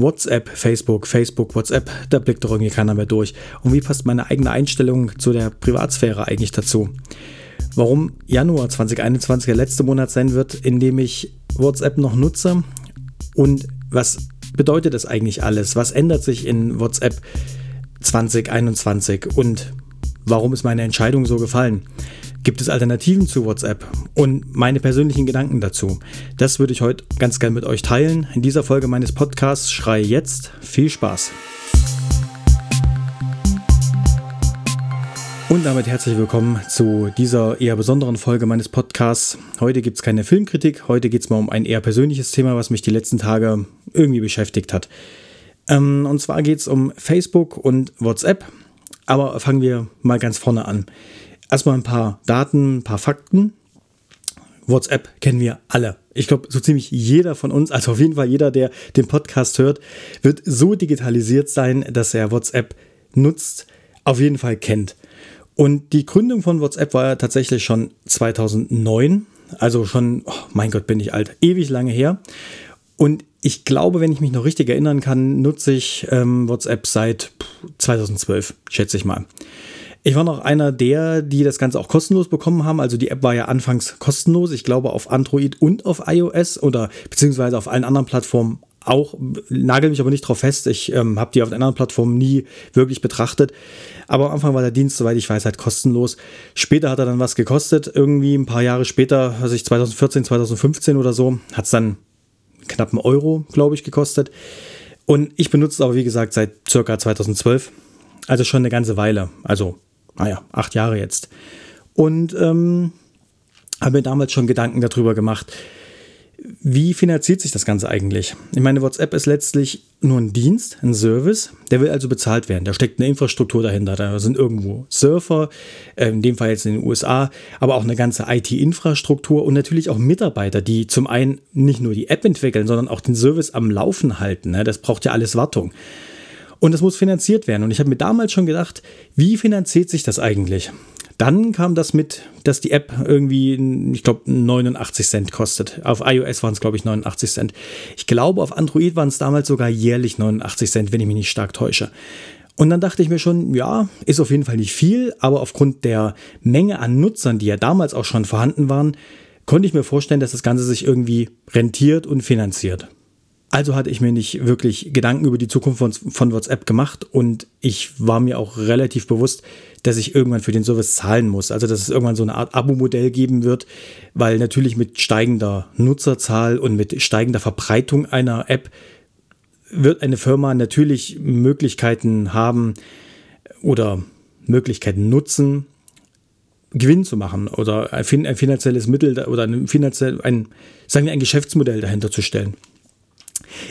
WhatsApp, Facebook, Facebook, WhatsApp, da blickt doch irgendwie keiner mehr durch. Und wie passt meine eigene Einstellung zu der Privatsphäre eigentlich dazu? Warum Januar 2021 der letzte Monat sein wird, in dem ich WhatsApp noch nutze und was bedeutet das eigentlich alles? Was ändert sich in WhatsApp 2021 und warum ist meine Entscheidung so gefallen? Gibt es Alternativen zu WhatsApp? Und meine persönlichen Gedanken dazu. Das würde ich heute ganz gern mit euch teilen. In dieser Folge meines Podcasts Schrei jetzt. Viel Spaß! Und damit herzlich willkommen zu dieser eher besonderen Folge meines Podcasts. Heute gibt es keine Filmkritik, heute geht es mal um ein eher persönliches Thema, was mich die letzten Tage irgendwie beschäftigt hat. Ähm, und zwar geht es um Facebook und WhatsApp. Aber fangen wir mal ganz vorne an. Erstmal ein paar Daten, ein paar Fakten. WhatsApp kennen wir alle. Ich glaube, so ziemlich jeder von uns, also auf jeden Fall jeder, der den Podcast hört, wird so digitalisiert sein, dass er WhatsApp nutzt, auf jeden Fall kennt. Und die Gründung von WhatsApp war ja tatsächlich schon 2009, also schon, oh mein Gott, bin ich alt, ewig lange her. Und ich glaube, wenn ich mich noch richtig erinnern kann, nutze ich ähm, WhatsApp seit 2012, schätze ich mal. Ich war noch einer der, die das Ganze auch kostenlos bekommen haben. Also die App war ja anfangs kostenlos. Ich glaube auf Android und auf iOS oder beziehungsweise auf allen anderen Plattformen auch. Nagel mich aber nicht drauf fest. Ich ähm, habe die auf den anderen Plattformen nie wirklich betrachtet. Aber am Anfang war der Dienst, soweit ich weiß, halt kostenlos. Später hat er dann was gekostet. Irgendwie ein paar Jahre später, also ich 2014, 2015 oder so, hat es dann knapp einen Euro, glaube ich, gekostet. Und ich benutze es aber, wie gesagt, seit circa 2012. Also schon eine ganze Weile. Also naja, acht Jahre jetzt. Und ähm, habe mir damals schon Gedanken darüber gemacht, wie finanziert sich das Ganze eigentlich? Ich meine, WhatsApp ist letztlich nur ein Dienst, ein Service, der will also bezahlt werden. Da steckt eine Infrastruktur dahinter. Da sind irgendwo Surfer, äh, in dem Fall jetzt in den USA, aber auch eine ganze IT-Infrastruktur und natürlich auch Mitarbeiter, die zum einen nicht nur die App entwickeln, sondern auch den Service am Laufen halten. Ne? Das braucht ja alles Wartung. Und das muss finanziert werden. Und ich habe mir damals schon gedacht, wie finanziert sich das eigentlich? Dann kam das mit, dass die App irgendwie, ich glaube, 89 Cent kostet. Auf iOS waren es, glaube ich, 89 Cent. Ich glaube, auf Android waren es damals sogar jährlich 89 Cent, wenn ich mich nicht stark täusche. Und dann dachte ich mir schon, ja, ist auf jeden Fall nicht viel, aber aufgrund der Menge an Nutzern, die ja damals auch schon vorhanden waren, konnte ich mir vorstellen, dass das Ganze sich irgendwie rentiert und finanziert. Also hatte ich mir nicht wirklich Gedanken über die Zukunft von, von, WhatsApp gemacht und ich war mir auch relativ bewusst, dass ich irgendwann für den Service zahlen muss. Also dass es irgendwann so eine Art Abo-Modell geben wird, weil natürlich mit steigender Nutzerzahl und mit steigender Verbreitung einer App wird eine Firma natürlich Möglichkeiten haben oder Möglichkeiten nutzen, Gewinn zu machen oder ein, finanzielles Mittel oder ein finanziell, ein, sagen wir, ein Geschäftsmodell dahinter zu stellen.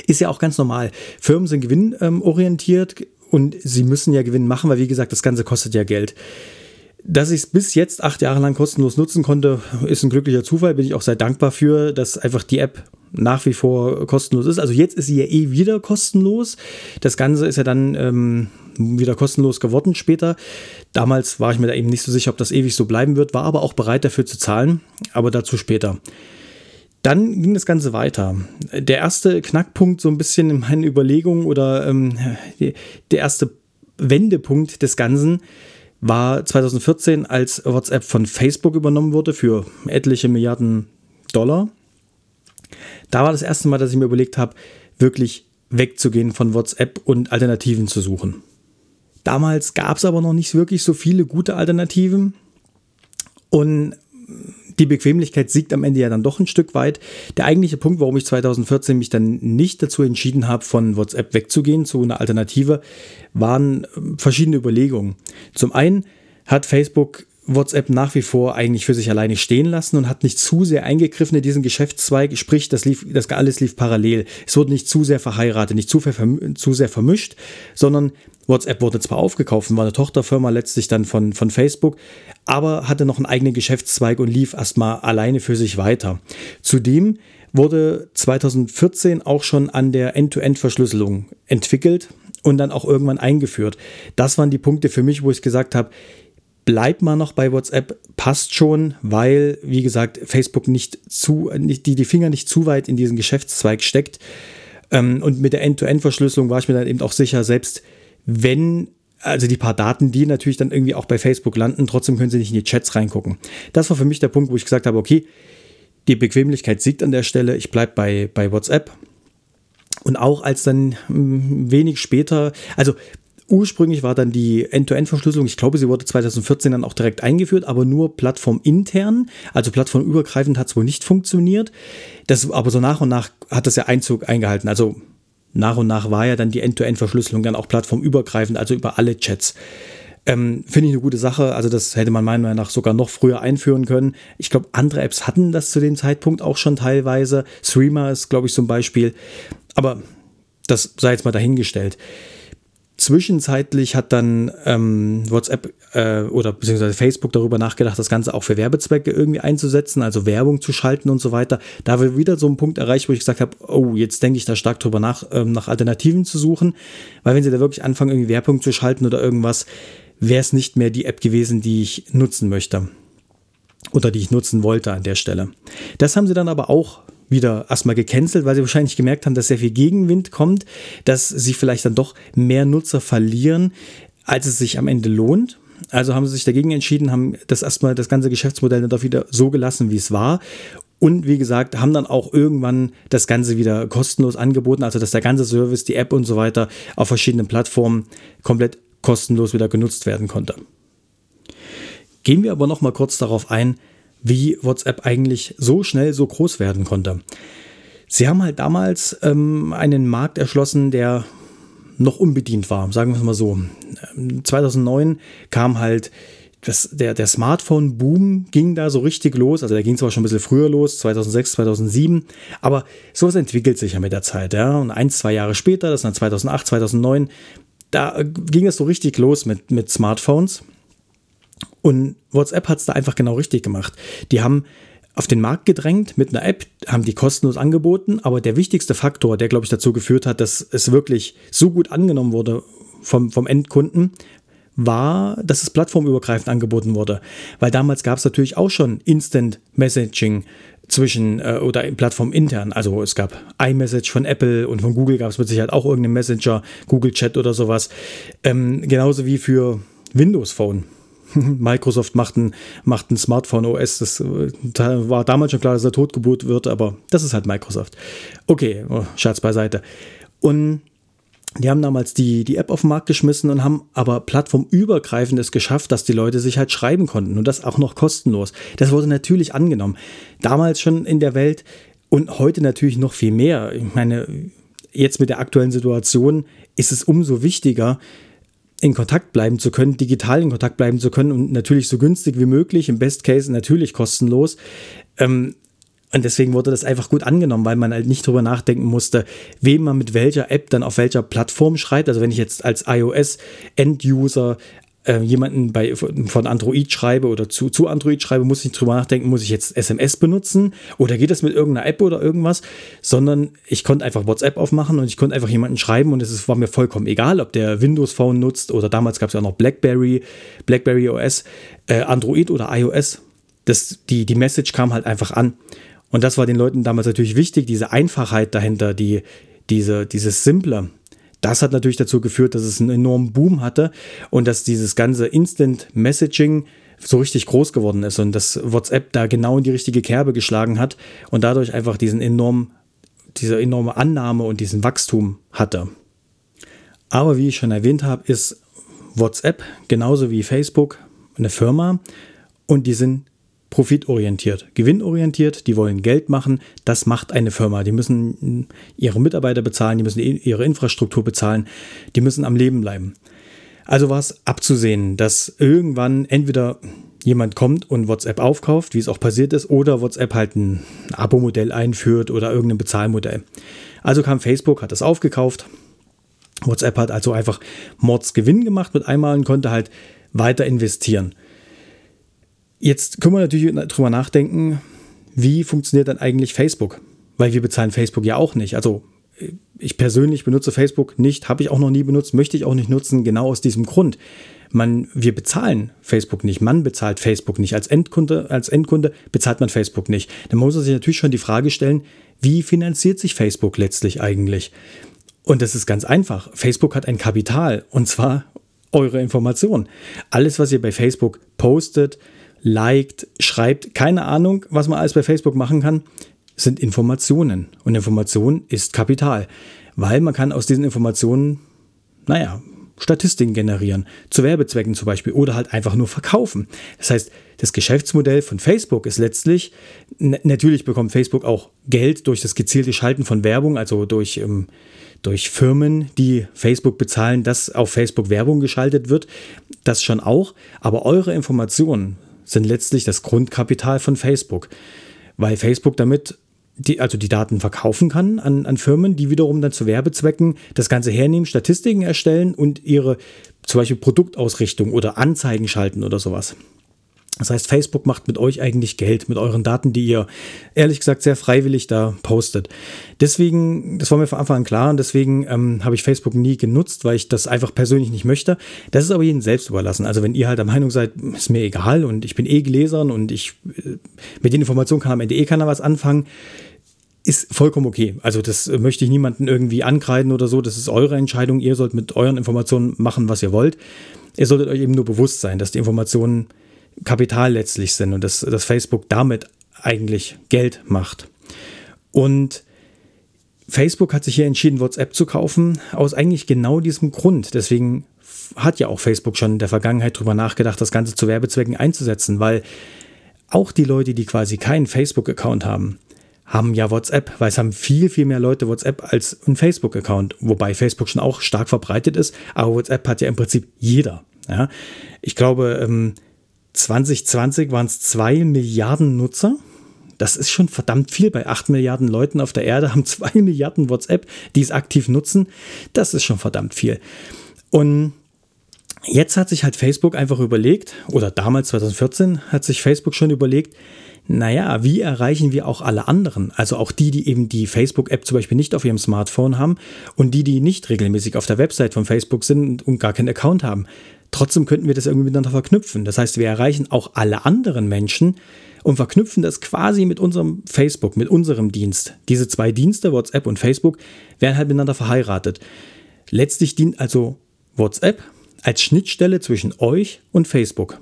Ist ja auch ganz normal. Firmen sind gewinnorientiert und sie müssen ja Gewinn machen, weil wie gesagt, das Ganze kostet ja Geld. Dass ich es bis jetzt acht Jahre lang kostenlos nutzen konnte, ist ein glücklicher Zufall. Bin ich auch sehr dankbar für, dass einfach die App nach wie vor kostenlos ist. Also jetzt ist sie ja eh wieder kostenlos. Das Ganze ist ja dann ähm, wieder kostenlos geworden später. Damals war ich mir da eben nicht so sicher, ob das ewig so bleiben wird, war aber auch bereit dafür zu zahlen. Aber dazu später. Dann ging das Ganze weiter. Der erste Knackpunkt, so ein bisschen in meinen Überlegungen oder ähm, der erste Wendepunkt des Ganzen war 2014, als WhatsApp von Facebook übernommen wurde für etliche Milliarden Dollar. Da war das erste Mal, dass ich mir überlegt habe, wirklich wegzugehen von WhatsApp und Alternativen zu suchen. Damals gab es aber noch nicht wirklich so viele gute Alternativen. Und die Bequemlichkeit siegt am Ende ja dann doch ein Stück weit. Der eigentliche Punkt, warum ich 2014 mich dann nicht dazu entschieden habe, von WhatsApp wegzugehen zu einer Alternative, waren ähm, verschiedene Überlegungen. Zum einen hat Facebook WhatsApp nach wie vor eigentlich für sich alleine stehen lassen und hat nicht zu sehr eingegriffen in diesen Geschäftszweig, sprich, das, lief, das alles lief parallel. Es wurde nicht zu sehr verheiratet, nicht zu, zu sehr vermischt, sondern WhatsApp wurde zwar aufgekauft war eine Tochterfirma letztlich dann von, von Facebook, aber hatte noch einen eigenen Geschäftszweig und lief erstmal alleine für sich weiter. Zudem wurde 2014 auch schon an der End-to-End-Verschlüsselung entwickelt und dann auch irgendwann eingeführt. Das waren die Punkte für mich, wo ich gesagt habe, bleib mal noch bei WhatsApp, passt schon, weil, wie gesagt, Facebook nicht zu, nicht, die, die Finger nicht zu weit in diesen Geschäftszweig steckt Ähm, und mit der End-to-End-Verschlüsselung war ich mir dann eben auch sicher, selbst wenn also die paar Daten, die natürlich dann irgendwie auch bei Facebook landen, trotzdem können sie nicht in die Chats reingucken. Das war für mich der Punkt, wo ich gesagt habe, okay, die Bequemlichkeit siegt an der Stelle, ich bleibe bei, bei WhatsApp. Und auch als dann hm, wenig später, also ursprünglich war dann die End-to-End-Verschlüsselung, ich glaube, sie wurde 2014 dann auch direkt eingeführt, aber nur plattformintern, also plattformübergreifend hat es wohl nicht funktioniert. Das, aber so nach und nach hat das ja Einzug eingehalten. Also nach und nach war ja dann die End-to-End-Verschlüsselung dann auch plattformübergreifend, also über alle Chats. Ähm, Finde ich eine gute Sache. Also, das hätte man meiner Meinung nach sogar noch früher einführen können. Ich glaube, andere Apps hatten das zu dem Zeitpunkt auch schon teilweise. Streamer ist, glaube ich, zum Beispiel. Aber das sei jetzt mal dahingestellt. Zwischenzeitlich hat dann ähm, WhatsApp äh, oder beziehungsweise Facebook darüber nachgedacht, das Ganze auch für Werbezwecke irgendwie einzusetzen, also Werbung zu schalten und so weiter. Da wir wieder so einen Punkt erreicht, wo ich gesagt habe, oh, jetzt denke ich da stark drüber nach, ähm, nach Alternativen zu suchen, weil wenn sie da wirklich anfangen, irgendwie Werbung zu schalten oder irgendwas, wäre es nicht mehr die App gewesen, die ich nutzen möchte oder die ich nutzen wollte an der Stelle. Das haben sie dann aber auch wieder erstmal gecancelt, weil sie wahrscheinlich gemerkt haben, dass sehr viel Gegenwind kommt, dass sie vielleicht dann doch mehr Nutzer verlieren, als es sich am Ende lohnt. Also haben sie sich dagegen entschieden, haben das erstmal das ganze Geschäftsmodell dann doch wieder so gelassen, wie es war. Und wie gesagt, haben dann auch irgendwann das Ganze wieder kostenlos angeboten, also dass der ganze Service, die App und so weiter auf verschiedenen Plattformen komplett kostenlos wieder genutzt werden konnte. Gehen wir aber noch mal kurz darauf ein, wie WhatsApp eigentlich so schnell so groß werden konnte. Sie haben halt damals ähm, einen Markt erschlossen, der noch unbedient war, sagen wir es mal so. 2009 ähm, kam halt das, der, der Smartphone-Boom ging da so richtig los. Also der ging zwar schon ein bisschen früher los, 2006, 2007, aber sowas entwickelt sich ja mit der Zeit. Ja? Und ein, zwei Jahre später, das ist dann 2008, 2009, da ging es so richtig los mit, mit Smartphones. Und WhatsApp hat es da einfach genau richtig gemacht. Die haben auf den Markt gedrängt mit einer App, haben die kostenlos angeboten, aber der wichtigste Faktor, der, glaube ich, dazu geführt hat, dass es wirklich so gut angenommen wurde vom, vom Endkunden, war, dass es plattformübergreifend angeboten wurde. Weil damals gab es natürlich auch schon Instant Messaging zwischen äh, oder Plattform intern. Also es gab iMessage von Apple und von Google gab es mit Sicherheit auch irgendeinen Messenger, Google Chat oder sowas. Ähm, genauso wie für Windows Phone. Microsoft macht ein, macht ein Smartphone OS. Das äh, war damals schon klar, dass er Totgeburt wird, aber das ist halt Microsoft. Okay, oh, Scherz beiseite. Und die haben damals die, die App auf den Markt geschmissen und haben aber plattformübergreifend es geschafft, dass die Leute sich halt schreiben konnten und das auch noch kostenlos. Das wurde natürlich angenommen. Damals schon in der Welt und heute natürlich noch viel mehr. Ich meine, jetzt mit der aktuellen Situation ist es umso wichtiger, in Kontakt bleiben zu können, digital in Kontakt bleiben zu können und natürlich so günstig wie möglich, im Best Case natürlich kostenlos. Ähm, und deswegen wurde das einfach gut angenommen, weil man halt nicht drüber nachdenken musste, wem man mit welcher App dann auf welcher Plattform schreibt. Also wenn ich jetzt als iOS-End-User äh, jemanden bei, von Android schreibe oder zu, zu Android schreibe, muss ich drüber nachdenken, muss ich jetzt SMS benutzen oder geht das mit irgendeiner App oder irgendwas, sondern ich konnte einfach WhatsApp aufmachen und ich konnte einfach jemanden schreiben und es war mir vollkommen egal, ob der Windows Phone nutzt oder damals gab es ja auch noch BlackBerry, BlackBerry OS, äh, Android oder iOS. Das, die, die Message kam halt einfach an. Und das war den Leuten damals natürlich wichtig, diese Einfachheit dahinter, die, diese, dieses Simple. Das hat natürlich dazu geführt, dass es einen enormen Boom hatte und dass dieses ganze Instant Messaging so richtig groß geworden ist und dass WhatsApp da genau in die richtige Kerbe geschlagen hat und dadurch einfach diesen enormen, diese enorme Annahme und diesen Wachstum hatte. Aber wie ich schon erwähnt habe, ist WhatsApp genauso wie Facebook eine Firma und die sind profitorientiert, gewinnorientiert, die wollen Geld machen. Das macht eine Firma. Die müssen ihre Mitarbeiter bezahlen, die müssen ihre Infrastruktur bezahlen, die müssen am Leben bleiben. Also war es abzusehen, dass irgendwann entweder jemand kommt und WhatsApp aufkauft, wie es auch passiert ist, oder WhatsApp halt ein Abo-Modell einführt oder irgendein Bezahlmodell. Also kam Facebook, hat das aufgekauft. WhatsApp hat also einfach Mordsgewinn gemacht mit einmal und konnte halt weiter investieren. Jetzt können wir natürlich drüber nachdenken, wie funktioniert dann eigentlich Facebook? Weil wir bezahlen Facebook ja auch nicht. Also ich persönlich benutze Facebook nicht, habe ich auch noch nie benutzt, möchte ich auch nicht nutzen, genau aus diesem Grund. Man, wir bezahlen Facebook nicht, man bezahlt Facebook nicht. Als Endkunde, als Endkunde bezahlt man Facebook nicht. Dann muss man sich natürlich schon die Frage stellen, wie finanziert sich Facebook letztlich eigentlich? Und das ist ganz einfach. Facebook hat ein Kapital und zwar eure Informationen. Alles, was ihr bei Facebook postet, liked, schreibt, keine Ahnung, was man alles bei Facebook machen kann, sind Informationen. Und Information ist Kapital, weil man kann aus diesen Informationen, naja, Statistiken generieren, zu Werbezwecken zum Beispiel oder halt einfach nur verkaufen. Das heißt, das Geschäftsmodell von Facebook ist letztlich, natürlich bekommt Facebook auch Geld durch das gezielte Schalten von Werbung, also durch, ähm, durch Firmen, die Facebook bezahlen, dass auf Facebook Werbung geschaltet wird, das schon auch, aber eure Informationen sind letztlich das Grundkapital von Facebook, weil Facebook damit die, also die Daten verkaufen kann an, an Firmen, die wiederum dann zu Werbezwecken das Ganze hernehmen, Statistiken erstellen und ihre zum Beispiel Produktausrichtung oder Anzeigen schalten oder sowas. Das heißt, Facebook macht mit euch eigentlich Geld, mit euren Daten, die ihr ehrlich gesagt sehr freiwillig da postet. Deswegen, das war mir von Anfang an klar und deswegen ähm, habe ich Facebook nie genutzt, weil ich das einfach persönlich nicht möchte. Das ist aber jedem selbst überlassen. Also wenn ihr halt der Meinung seid, ist mir egal und ich bin eh Gläsern und ich äh, mit den Informationen kann am Ende eh keiner was anfangen, ist vollkommen okay. Also das möchte ich niemanden irgendwie ankreiden oder so. Das ist eure Entscheidung. Ihr sollt mit euren Informationen machen, was ihr wollt. Ihr solltet euch eben nur bewusst sein, dass die Informationen Kapital letztlich sind und dass, dass Facebook damit eigentlich Geld macht. Und Facebook hat sich hier entschieden, WhatsApp zu kaufen, aus eigentlich genau diesem Grund. Deswegen hat ja auch Facebook schon in der Vergangenheit darüber nachgedacht, das Ganze zu Werbezwecken einzusetzen, weil auch die Leute, die quasi keinen Facebook-Account haben, haben ja WhatsApp, weil es haben viel, viel mehr Leute WhatsApp als ein Facebook-Account, wobei Facebook schon auch stark verbreitet ist, aber WhatsApp hat ja im Prinzip jeder. Ja? Ich glaube, ähm, 2020 waren es zwei Milliarden Nutzer. Das ist schon verdammt viel. Bei acht Milliarden Leuten auf der Erde haben zwei Milliarden WhatsApp, die es aktiv nutzen. Das ist schon verdammt viel. Und jetzt hat sich halt Facebook einfach überlegt, oder damals 2014 hat sich Facebook schon überlegt, naja, wie erreichen wir auch alle anderen? Also auch die, die eben die Facebook-App zum Beispiel nicht auf ihrem Smartphone haben und die, die nicht regelmäßig auf der Website von Facebook sind und gar keinen Account haben. Trotzdem könnten wir das irgendwie miteinander verknüpfen. Das heißt, wir erreichen auch alle anderen Menschen und verknüpfen das quasi mit unserem Facebook, mit unserem Dienst. Diese zwei Dienste, WhatsApp und Facebook, werden halt miteinander verheiratet. Letztlich dient also WhatsApp als Schnittstelle zwischen euch und Facebook.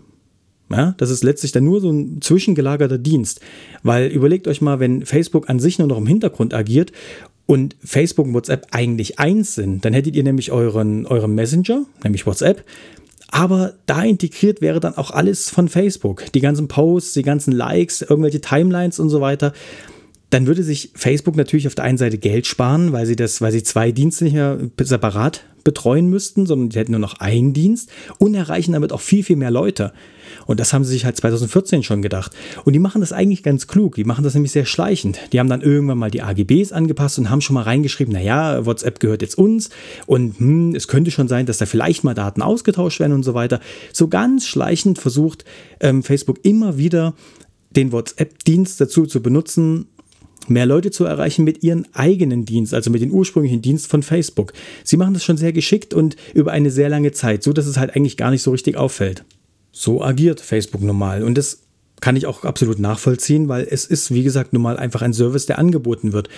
Ja, das ist letztlich dann nur so ein zwischengelagerter Dienst. Weil überlegt euch mal, wenn Facebook an sich nur noch im Hintergrund agiert und Facebook und WhatsApp eigentlich eins sind, dann hättet ihr nämlich euren, euren Messenger, nämlich WhatsApp, aber da integriert wäre dann auch alles von Facebook. Die ganzen Posts, die ganzen Likes, irgendwelche Timelines und so weiter. Dann würde sich Facebook natürlich auf der einen Seite Geld sparen, weil sie das, weil sie zwei Dienste nicht mehr separat betreuen müssten, sondern die hätten nur noch einen Dienst und erreichen damit auch viel, viel mehr Leute. Und das haben sie sich halt 2014 schon gedacht. Und die machen das eigentlich ganz klug. Die machen das nämlich sehr schleichend. Die haben dann irgendwann mal die AGBs angepasst und haben schon mal reingeschrieben, naja, WhatsApp gehört jetzt uns und hm, es könnte schon sein, dass da vielleicht mal Daten ausgetauscht werden und so weiter. So ganz schleichend versucht ähm, Facebook immer wieder den WhatsApp-Dienst dazu zu benutzen, mehr Leute zu erreichen mit ihren eigenen Dienst, also mit dem ursprünglichen Dienst von Facebook. Sie machen das schon sehr geschickt und über eine sehr lange Zeit, so dass es halt eigentlich gar nicht so richtig auffällt. So agiert Facebook normal. Und das kann ich auch absolut nachvollziehen, weil es ist, wie gesagt, nun mal einfach ein Service, der angeboten wird.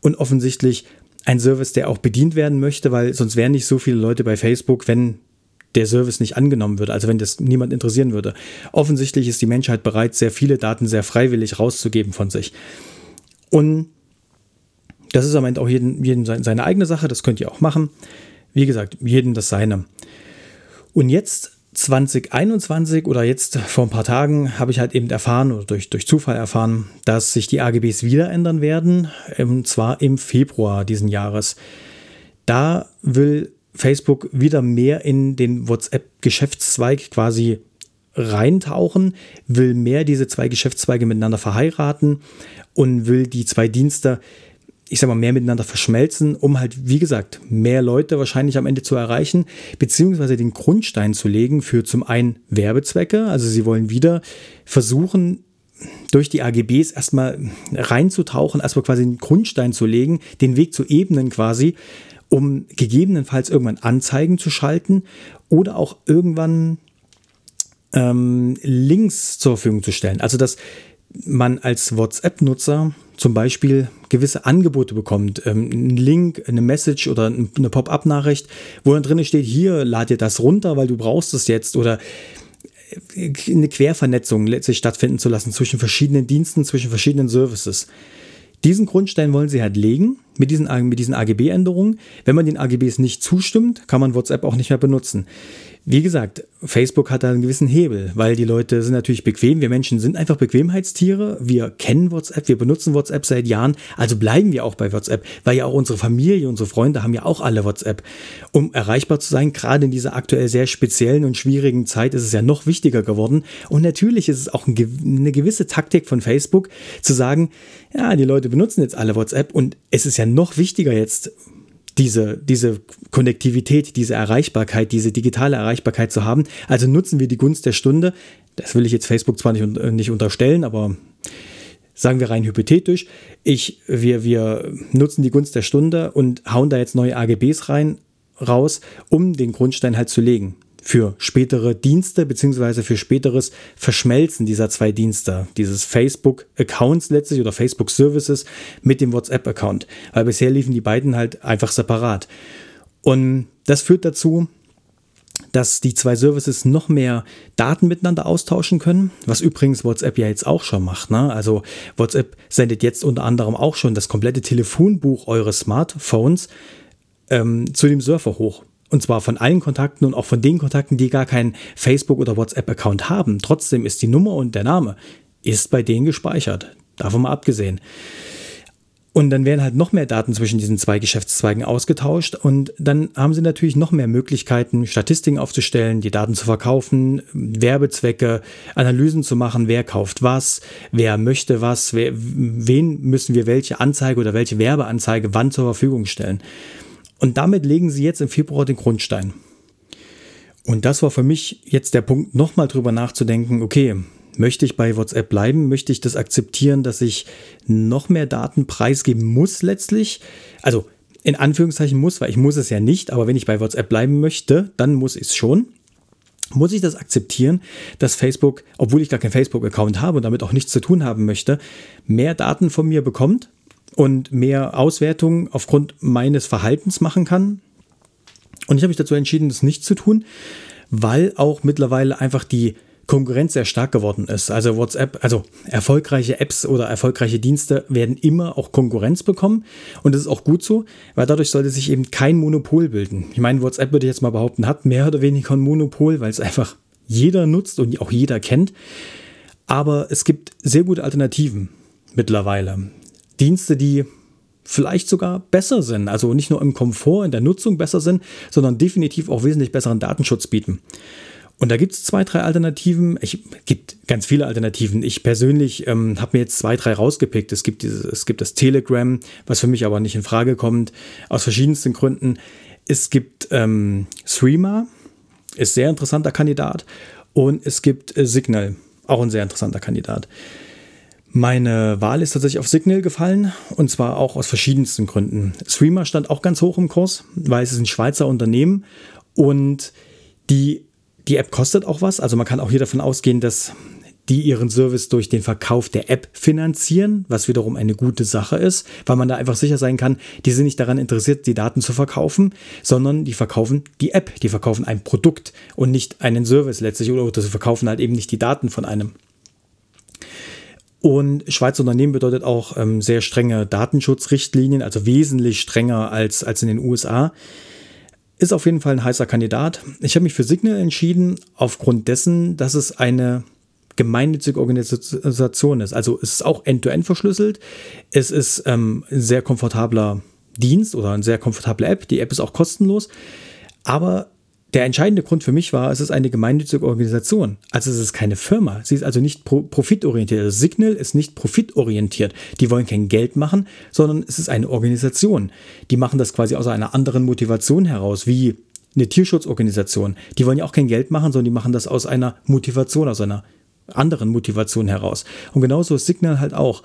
Und offensichtlich ein Service, der auch bedient werden möchte, weil sonst wären nicht so viele Leute bei Facebook, wenn der Service nicht angenommen würde, also wenn das niemand interessieren würde. Offensichtlich ist die Menschheit bereit, sehr viele Daten sehr freiwillig rauszugeben von sich. Und das ist am Ende auch jedem, jedem seine eigene Sache, das könnt ihr auch machen. Wie gesagt, jedem das seine. Und jetzt 2021 oder jetzt vor ein paar Tagen habe ich halt eben erfahren oder durch, durch Zufall erfahren, dass sich die AGBs wieder ändern werden, und zwar im Februar diesen Jahres. Da will Facebook wieder mehr in den WhatsApp-Geschäftszweig quasi reintauchen, will mehr diese zwei Geschäftszweige miteinander verheiraten und will die zwei Dienste ich sag mal, mehr miteinander verschmelzen, um halt, wie gesagt, mehr Leute wahrscheinlich am Ende zu erreichen, beziehungsweise den Grundstein zu legen für zum einen Werbezwecke. Also sie wollen wieder versuchen, durch die AGBs erstmal reinzutauchen, erstmal quasi einen Grundstein zu legen, den Weg zu ebnen quasi, um gegebenenfalls irgendwann Anzeigen zu schalten oder auch irgendwann ähm, Links zur Verfügung zu stellen. Also dass man als WhatsApp-Nutzer zum Beispiel gewisse Angebote bekommt, ähm, einen Link, eine Message oder eine Pop-up-Nachricht, wo dann drin steht, hier, lad dir das runter, weil du brauchst es jetzt oder äh, eine Quervernetzung letztlich stattfinden zu lassen zwischen verschiedenen Diensten, zwischen verschiedenen Services. Diesen Grundstein wollen sie halt legen mit diesen, mit diesen AGB-Änderungen. Wenn man den AGBs nicht zustimmt, kann man WhatsApp auch nicht mehr benutzen. Wie gesagt, Facebook hat da einen gewissen Hebel, weil die Leute sind natürlich bequem. Wir Menschen sind einfach Bequemheitstiere. Wir kennen WhatsApp, wir benutzen WhatsApp seit Jahren. Also bleiben wir auch bei WhatsApp, weil ja auch unsere Familie, unsere Freunde haben ja auch alle WhatsApp. Um erreichbar zu sein, gerade in dieser aktuell sehr speziellen und schwierigen Zeit, ist es ja noch wichtiger geworden. Und natürlich ist es auch eine gewisse Taktik von Facebook zu sagen, ja, die Leute benutzen jetzt alle WhatsApp und es ist ja noch wichtiger jetzt diese, diese Konnektivität, diese Erreichbarkeit, diese digitale Erreichbarkeit zu haben. Also nutzen wir die Gunst der Stunde. Das will ich jetzt Facebook zwar nicht, äh, nicht unterstellen, aber sagen wir rein hypothetisch. Ich, wir, wir nutzen die Gunst der Stunde und hauen da jetzt neue AGBs rein, raus, um den Grundstein halt zu legen für spätere Dienste beziehungsweise für späteres Verschmelzen dieser zwei Dienste, dieses Facebook-Accounts letztlich oder Facebook-Services mit dem WhatsApp-Account. Weil bisher liefen die beiden halt einfach separat. Und das führt dazu, dass die zwei Services noch mehr Daten miteinander austauschen können, was übrigens WhatsApp ja jetzt auch schon macht. Ne? Also WhatsApp sendet jetzt unter anderem auch schon das komplette Telefonbuch eures Smartphones ähm, zu dem Surfer hoch. Und zwar von allen Kontakten und auch von den Kontakten, die gar keinen Facebook- oder WhatsApp-Account haben. Trotzdem ist die Nummer und der Name ist bei denen gespeichert. Davon mal abgesehen. Und dann werden halt noch mehr Daten zwischen diesen zwei Geschäftszweigen ausgetauscht und dann haben sie natürlich noch mehr Möglichkeiten, Statistiken aufzustellen, die Daten zu verkaufen, Werbezwecke, Analysen zu machen, wer kauft was, wer möchte was, wer, wen müssen wir welche Anzeige oder welche Werbeanzeige wann zur Verfügung stellen. Und damit legen sie jetzt im Februar den Grundstein. Und das war für mich jetzt der Punkt, nochmal drüber nachzudenken, okay, möchte ich bei WhatsApp bleiben? Möchte ich das akzeptieren, dass ich noch mehr Daten preisgeben muss letztlich? Also in Anführungszeichen muss, weil ich muss es ja nicht, aber wenn ich bei WhatsApp bleiben möchte, dann muss ich es schon. Muss ich das akzeptieren, dass Facebook, obwohl ich gar keinen Facebook-Account habe und damit auch nichts zu tun haben möchte, mehr Daten von mir bekommt und mehr Auswertungen aufgrund meines Verhaltens machen kann. Und ich habe mich dazu entschieden, das nicht zu tun, weil auch mittlerweile einfach die Konkurrenz sehr stark geworden ist. Also WhatsApp, also erfolgreiche Apps oder erfolgreiche Dienste werden immer auch Konkurrenz bekommen. Und das ist auch gut so, weil dadurch sollte sich eben kein Monopol bilden. Ich meine, WhatsApp würde ich jetzt mal behaupten, hat mehr oder weniger ein Monopol, weil es einfach jeder nutzt und auch jeder kennt. Aber es gibt sehr gute Alternativen mittlerweile. Dienste, die vielleicht sogar besser sind, also nicht nur im Komfort, in der Nutzung besser sind, sondern definitiv auch wesentlich besseren Datenschutz bieten. Und da gibt es zwei, drei Alternativen. Es gibt ganz viele Alternativen. Ich persönlich ähm, habe mir jetzt zwei, drei rausgepickt. Es gibt, dieses, es gibt das Telegram, was für mich aber nicht in Frage kommt, aus verschiedensten Gründen. Es gibt ähm, Streamer, ist sehr interessanter Kandidat. Und es gibt äh, Signal, auch ein sehr interessanter Kandidat. Meine Wahl ist tatsächlich auf Signal gefallen und zwar auch aus verschiedensten Gründen. Streamer stand auch ganz hoch im Kurs, weil es ist ein Schweizer Unternehmen und die, die App kostet auch was. Also man kann auch hier davon ausgehen, dass die ihren Service durch den Verkauf der App finanzieren, was wiederum eine gute Sache ist, weil man da einfach sicher sein kann, die sind nicht daran interessiert, die Daten zu verkaufen, sondern die verkaufen die App, die verkaufen ein Produkt und nicht einen Service letztlich oder sie verkaufen halt eben nicht die Daten von einem. Und Schweizer Unternehmen bedeutet auch ähm, sehr strenge Datenschutzrichtlinien, also wesentlich strenger als, als in den USA. Ist auf jeden Fall ein heißer Kandidat. Ich habe mich für Signal entschieden, aufgrund dessen, dass es eine gemeinnützige Organisation ist. Also es ist auch end-to-end -end verschlüsselt. Es ist ähm, ein sehr komfortabler Dienst oder eine sehr komfortable App. Die App ist auch kostenlos. Aber der entscheidende Grund für mich war, es ist eine gemeinnützige Organisation. Also es ist keine Firma. Sie ist also nicht pro profitorientiert. Also Signal ist nicht profitorientiert. Die wollen kein Geld machen, sondern es ist eine Organisation. Die machen das quasi aus einer anderen Motivation heraus, wie eine Tierschutzorganisation. Die wollen ja auch kein Geld machen, sondern die machen das aus einer Motivation, aus einer anderen Motivationen heraus. Und genauso ist Signal halt auch.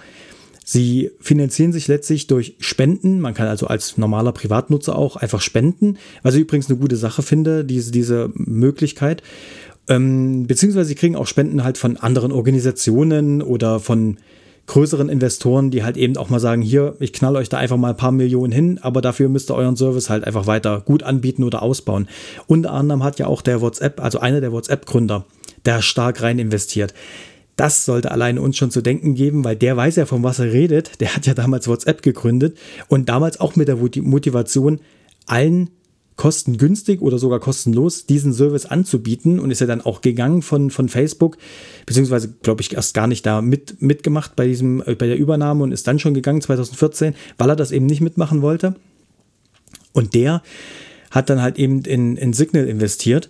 Sie finanzieren sich letztlich durch Spenden. Man kann also als normaler Privatnutzer auch einfach spenden, was ich übrigens eine gute Sache finde, diese, diese Möglichkeit. Ähm, beziehungsweise sie kriegen auch Spenden halt von anderen Organisationen oder von größeren Investoren, die halt eben auch mal sagen, hier, ich knall euch da einfach mal ein paar Millionen hin, aber dafür müsst ihr euren Service halt einfach weiter gut anbieten oder ausbauen. Unter anderem hat ja auch der WhatsApp, also einer der WhatsApp-Gründer, der stark rein investiert. Das sollte alleine uns schon zu denken geben, weil der weiß ja, von was er redet. Der hat ja damals WhatsApp gegründet und damals auch mit der Motivation, allen kostengünstig oder sogar kostenlos diesen Service anzubieten und ist ja dann auch gegangen von, von Facebook, beziehungsweise glaube ich erst gar nicht da mit, mitgemacht bei, diesem, äh, bei der Übernahme und ist dann schon gegangen 2014, weil er das eben nicht mitmachen wollte. Und der hat dann halt eben in, in Signal investiert.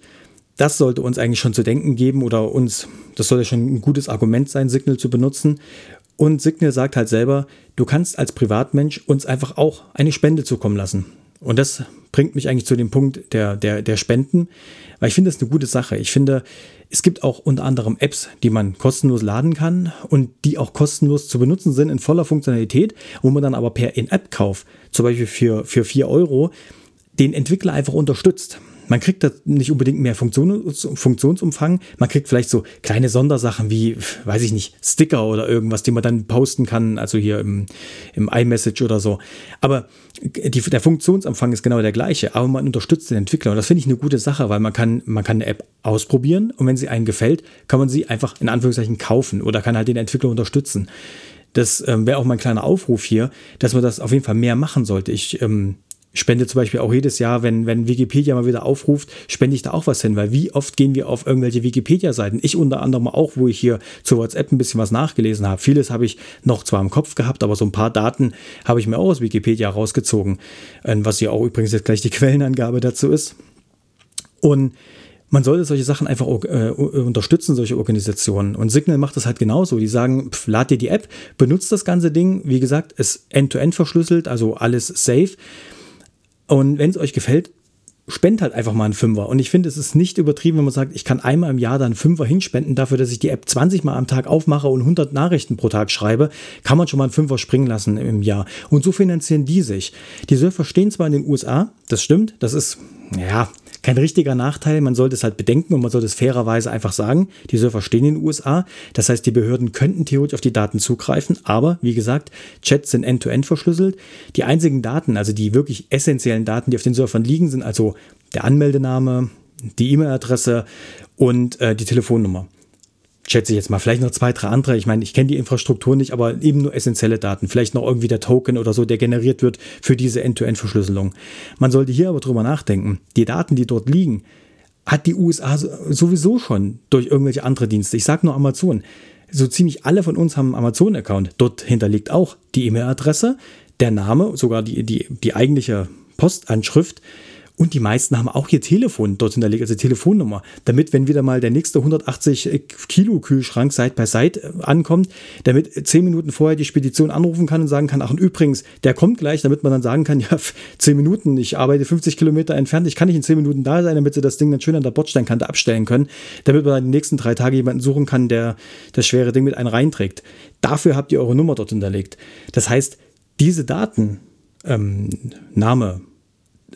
Das sollte uns eigentlich schon zu denken geben oder uns, das sollte schon ein gutes Argument sein, Signal zu benutzen. Und Signal sagt halt selber, du kannst als Privatmensch uns einfach auch eine Spende zukommen lassen. Und das bringt mich eigentlich zu dem Punkt der, der, der Spenden, weil ich finde das eine gute Sache. Ich finde, es gibt auch unter anderem Apps, die man kostenlos laden kann und die auch kostenlos zu benutzen sind in voller Funktionalität, wo man dann aber per In-App-Kauf, zum Beispiel für, für 4 Euro, den Entwickler einfach unterstützt. Man kriegt da nicht unbedingt mehr Funktions Funktionsumfang. Man kriegt vielleicht so kleine Sondersachen wie, weiß ich nicht, Sticker oder irgendwas, die man dann posten kann, also hier im, im iMessage oder so. Aber die, der Funktionsumfang ist genau der gleiche, aber man unterstützt den Entwickler. Und das finde ich eine gute Sache, weil man kann, man kann eine App ausprobieren und wenn sie einem gefällt, kann man sie einfach in Anführungszeichen kaufen oder kann halt den Entwickler unterstützen. Das ähm, wäre auch mein kleiner Aufruf hier, dass man das auf jeden Fall mehr machen sollte. Ich ähm, spende zum Beispiel auch jedes Jahr, wenn, wenn Wikipedia mal wieder aufruft, spende ich da auch was hin, weil wie oft gehen wir auf irgendwelche Wikipedia-Seiten? Ich unter anderem auch, wo ich hier zu WhatsApp ein bisschen was nachgelesen habe. Vieles habe ich noch zwar im Kopf gehabt, aber so ein paar Daten habe ich mir auch aus Wikipedia rausgezogen, ähm, was ja auch übrigens jetzt gleich die Quellenangabe dazu ist. Und man sollte solche Sachen einfach äh, unterstützen, solche Organisationen. Und Signal macht das halt genauso. Die sagen, pf, lad dir die App, benutzt das ganze Ding. Wie gesagt, ist end-to-end -end verschlüsselt, also alles safe. Und wenn es euch gefällt, spend halt einfach mal einen Fünfer. Und ich finde, es ist nicht übertrieben, wenn man sagt, ich kann einmal im Jahr dann einen Fünfer hinspenden dafür, dass ich die App 20 Mal am Tag aufmache und 100 Nachrichten pro Tag schreibe, kann man schon mal einen Fünfer springen lassen im Jahr. Und so finanzieren die sich. Die Surfer stehen zwar in den USA, das stimmt, das ist, ja, kein richtiger Nachteil. Man sollte es halt bedenken und man sollte es fairerweise einfach sagen. Die Surfer stehen in den USA. Das heißt, die Behörden könnten theoretisch auf die Daten zugreifen. Aber wie gesagt, Chats sind end-to-end -end verschlüsselt. Die einzigen Daten, also die wirklich essentiellen Daten, die auf den Surfern liegen, sind also der Anmeldename, die E-Mail-Adresse und äh, die Telefonnummer schätze ich jetzt mal, vielleicht noch zwei, drei andere. Ich meine, ich kenne die Infrastruktur nicht, aber eben nur essentielle Daten. Vielleicht noch irgendwie der Token oder so, der generiert wird für diese End-to-End-Verschlüsselung. Man sollte hier aber drüber nachdenken. Die Daten, die dort liegen, hat die USA sowieso schon durch irgendwelche andere Dienste. Ich sage nur Amazon. So ziemlich alle von uns haben einen Amazon-Account. Dort hinterlegt auch die E-Mail-Adresse, der Name, sogar die, die, die eigentliche Postanschrift und die meisten haben auch ihr Telefon dort hinterlegt, also Telefonnummer, damit, wenn wieder mal der nächste 180 Kilo Kühlschrank Side by Side äh, ankommt, damit zehn Minuten vorher die Spedition anrufen kann und sagen kann, ach und übrigens, der kommt gleich, damit man dann sagen kann, ja, zehn Minuten, ich arbeite 50 Kilometer entfernt, ich kann nicht in zehn Minuten da sein, damit sie das Ding dann schön an der Bordsteinkante abstellen können, damit man dann die nächsten drei Tage jemanden suchen kann, der das schwere Ding mit einem reinträgt. Dafür habt ihr eure Nummer dort hinterlegt. Das heißt, diese Daten, ähm, Name,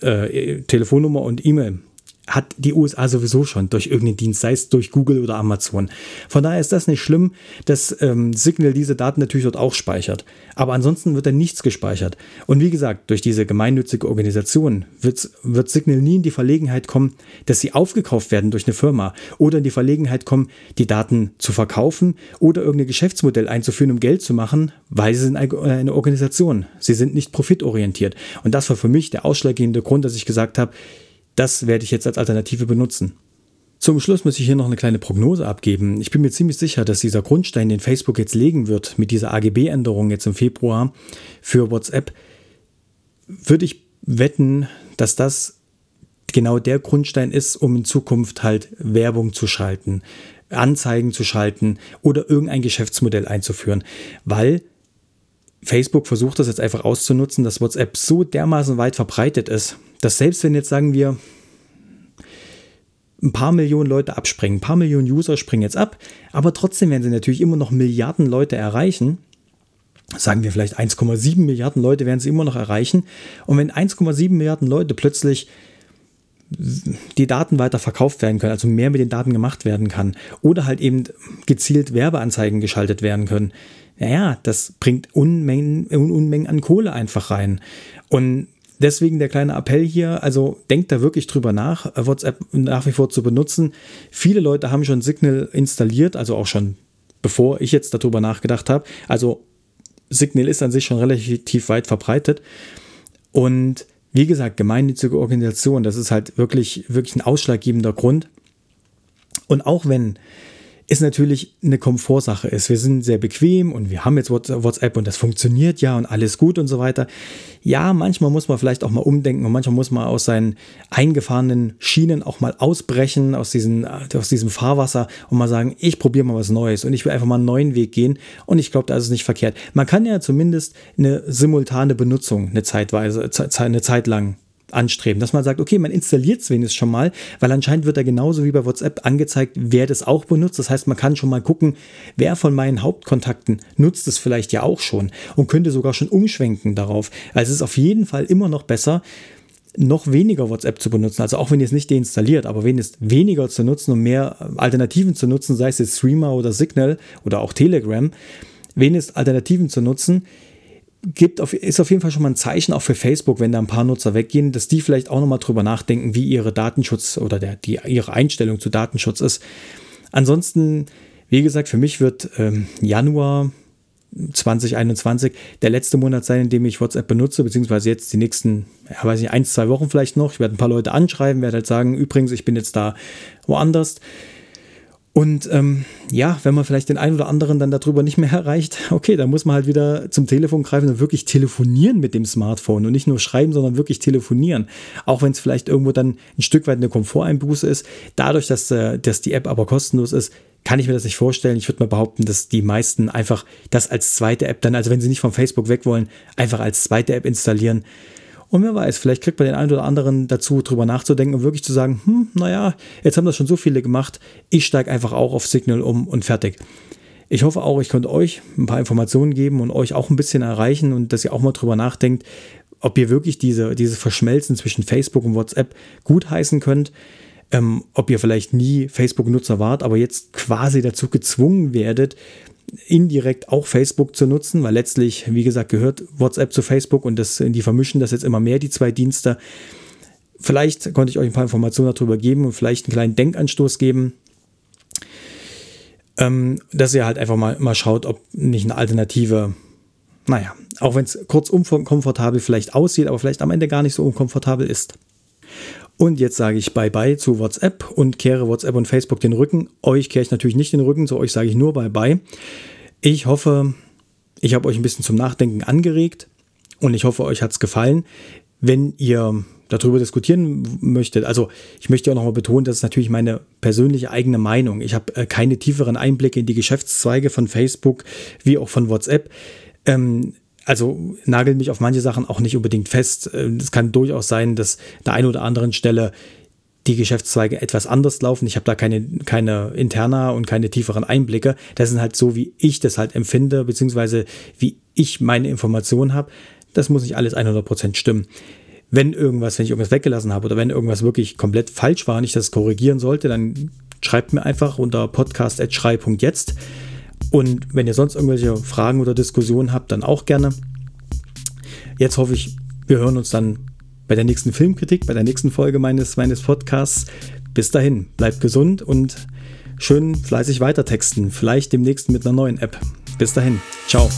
äh, Telefonnummer und E-Mail hat die USA sowieso schon durch irgendeinen Dienst, sei es durch Google oder Amazon. Von daher ist das nicht schlimm, dass ähm, Signal diese Daten natürlich dort auch speichert. Aber ansonsten wird da nichts gespeichert. Und wie gesagt, durch diese gemeinnützige Organisation wird, wird Signal nie in die Verlegenheit kommen, dass sie aufgekauft werden durch eine Firma oder in die Verlegenheit kommen, die Daten zu verkaufen oder irgendein Geschäftsmodell einzuführen, um Geld zu machen, weil sie sind eine Organisation. Sie sind nicht profitorientiert. Und das war für mich der ausschlaggebende Grund, dass ich gesagt habe, das werde ich jetzt als Alternative benutzen. Zum Schluss muss ich hier noch eine kleine Prognose abgeben. Ich bin mir ziemlich sicher, dass dieser Grundstein, den Facebook jetzt legen wird mit dieser AGB-Änderung jetzt im Februar für WhatsApp, würde ich wetten, dass das genau der Grundstein ist, um in Zukunft halt Werbung zu schalten, Anzeigen zu schalten oder irgendein Geschäftsmodell einzuführen, weil Facebook versucht das jetzt einfach auszunutzen, dass WhatsApp so dermaßen weit verbreitet ist, dass selbst wenn jetzt sagen wir ein paar Millionen Leute abspringen. Ein paar Millionen User springen jetzt ab, aber trotzdem werden sie natürlich immer noch Milliarden Leute erreichen. Sagen wir vielleicht 1,7 Milliarden Leute werden sie immer noch erreichen. Und wenn 1,7 Milliarden Leute plötzlich die Daten weiter verkauft werden können, also mehr mit den Daten gemacht werden kann oder halt eben gezielt Werbeanzeigen geschaltet werden können, naja, das bringt Unmengen, Unmengen an Kohle einfach rein. Und deswegen der kleine Appell hier, also denkt da wirklich drüber nach, WhatsApp nach wie vor zu benutzen. Viele Leute haben schon Signal installiert, also auch schon bevor ich jetzt darüber nachgedacht habe. Also Signal ist an sich schon relativ weit verbreitet. Und wie gesagt, gemeinnützige Organisation, das ist halt wirklich, wirklich ein ausschlaggebender Grund. Und auch wenn es natürlich eine Komfortsache ist. Wir sind sehr bequem und wir haben jetzt WhatsApp und das funktioniert ja und alles gut und so weiter. Ja, manchmal muss man vielleicht auch mal umdenken und manchmal muss man aus seinen eingefahrenen Schienen auch mal ausbrechen, aus, diesen, aus diesem Fahrwasser und mal sagen, ich probiere mal was Neues und ich will einfach mal einen neuen Weg gehen und ich glaube, da ist es nicht verkehrt. Man kann ja zumindest eine simultane Benutzung eine Zeitweise, eine Zeit lang anstreben, dass man sagt, okay, man installiert es wenigstens schon mal, weil anscheinend wird da genauso wie bei WhatsApp angezeigt, wer das auch benutzt. Das heißt, man kann schon mal gucken, wer von meinen Hauptkontakten nutzt es vielleicht ja auch schon und könnte sogar schon umschwenken darauf. Also es ist auf jeden Fall immer noch besser, noch weniger WhatsApp zu benutzen. Also auch wenn ihr es nicht deinstalliert, aber wenigstens weniger zu nutzen und mehr Alternativen zu nutzen, sei es jetzt Streamer oder Signal oder auch Telegram, wenigstens Alternativen zu nutzen, gibt auf, ist auf jeden Fall schon mal ein Zeichen auch für Facebook, wenn da ein paar Nutzer weggehen, dass die vielleicht auch nochmal drüber nachdenken, wie ihre Datenschutz oder der, die, ihre Einstellung zu Datenschutz ist. Ansonsten, wie gesagt, für mich wird ähm, Januar 2021 der letzte Monat sein, in dem ich WhatsApp benutze, beziehungsweise jetzt die nächsten, ja, weiß nicht, ein, zwei Wochen vielleicht noch. Ich werde ein paar Leute anschreiben, werde halt sagen, übrigens, ich bin jetzt da woanders. Und ähm, ja, wenn man vielleicht den einen oder anderen dann darüber nicht mehr erreicht, okay, dann muss man halt wieder zum Telefon greifen und wirklich telefonieren mit dem Smartphone und nicht nur schreiben, sondern wirklich telefonieren. Auch wenn es vielleicht irgendwo dann ein Stück weit eine Komforteinbuße ist. Dadurch, dass, äh, dass die App aber kostenlos ist, kann ich mir das nicht vorstellen. Ich würde mal behaupten, dass die meisten einfach das als zweite App dann, also wenn sie nicht von Facebook weg wollen, einfach als zweite App installieren und wer weiß, vielleicht kriegt man den einen oder anderen dazu, drüber nachzudenken und wirklich zu sagen, hm, naja, jetzt haben das schon so viele gemacht, ich steige einfach auch auf Signal um und fertig. Ich hoffe auch, ich konnte euch ein paar Informationen geben und euch auch ein bisschen erreichen und dass ihr auch mal drüber nachdenkt, ob ihr wirklich diese, dieses Verschmelzen zwischen Facebook und WhatsApp gutheißen könnt. Ähm, ob ihr vielleicht nie Facebook-Nutzer wart, aber jetzt quasi dazu gezwungen werdet, indirekt auch Facebook zu nutzen, weil letztlich, wie gesagt, gehört WhatsApp zu Facebook und das, die vermischen das jetzt immer mehr, die zwei Dienste. Vielleicht konnte ich euch ein paar Informationen darüber geben und vielleicht einen kleinen Denkanstoß geben, ähm, dass ihr halt einfach mal, mal schaut, ob nicht eine Alternative, naja, auch wenn es kurz unkomfortabel vielleicht aussieht, aber vielleicht am Ende gar nicht so unkomfortabel ist. Und jetzt sage ich Bye-bye zu WhatsApp und kehre WhatsApp und Facebook den Rücken. Euch kehre ich natürlich nicht den Rücken, zu euch sage ich nur Bye-bye. Ich hoffe, ich habe euch ein bisschen zum Nachdenken angeregt und ich hoffe, euch hat es gefallen. Wenn ihr darüber diskutieren möchtet, also ich möchte auch nochmal betonen, das ist natürlich meine persönliche eigene Meinung. Ich habe äh, keine tieferen Einblicke in die Geschäftszweige von Facebook wie auch von WhatsApp. Ähm, also nagelt mich auf manche Sachen auch nicht unbedingt fest. Ähm, es kann durchaus sein, dass der einen oder anderen Stelle die Geschäftszweige etwas anders laufen. Ich habe da keine, keine interna und keine tieferen Einblicke. Das sind halt so, wie ich das halt empfinde, beziehungsweise wie ich meine Informationen habe. Das muss nicht alles 100% stimmen. Wenn irgendwas, wenn ich irgendwas weggelassen habe oder wenn irgendwas wirklich komplett falsch war und ich das korrigieren sollte, dann schreibt mir einfach unter podcast.schrei.jetzt. Und wenn ihr sonst irgendwelche Fragen oder Diskussionen habt, dann auch gerne. Jetzt hoffe ich, wir hören uns dann bei der nächsten Filmkritik, bei der nächsten Folge meines, meines Podcasts. Bis dahin, bleibt gesund und schön fleißig weitertexten. Vielleicht demnächst mit einer neuen App. Bis dahin, ciao.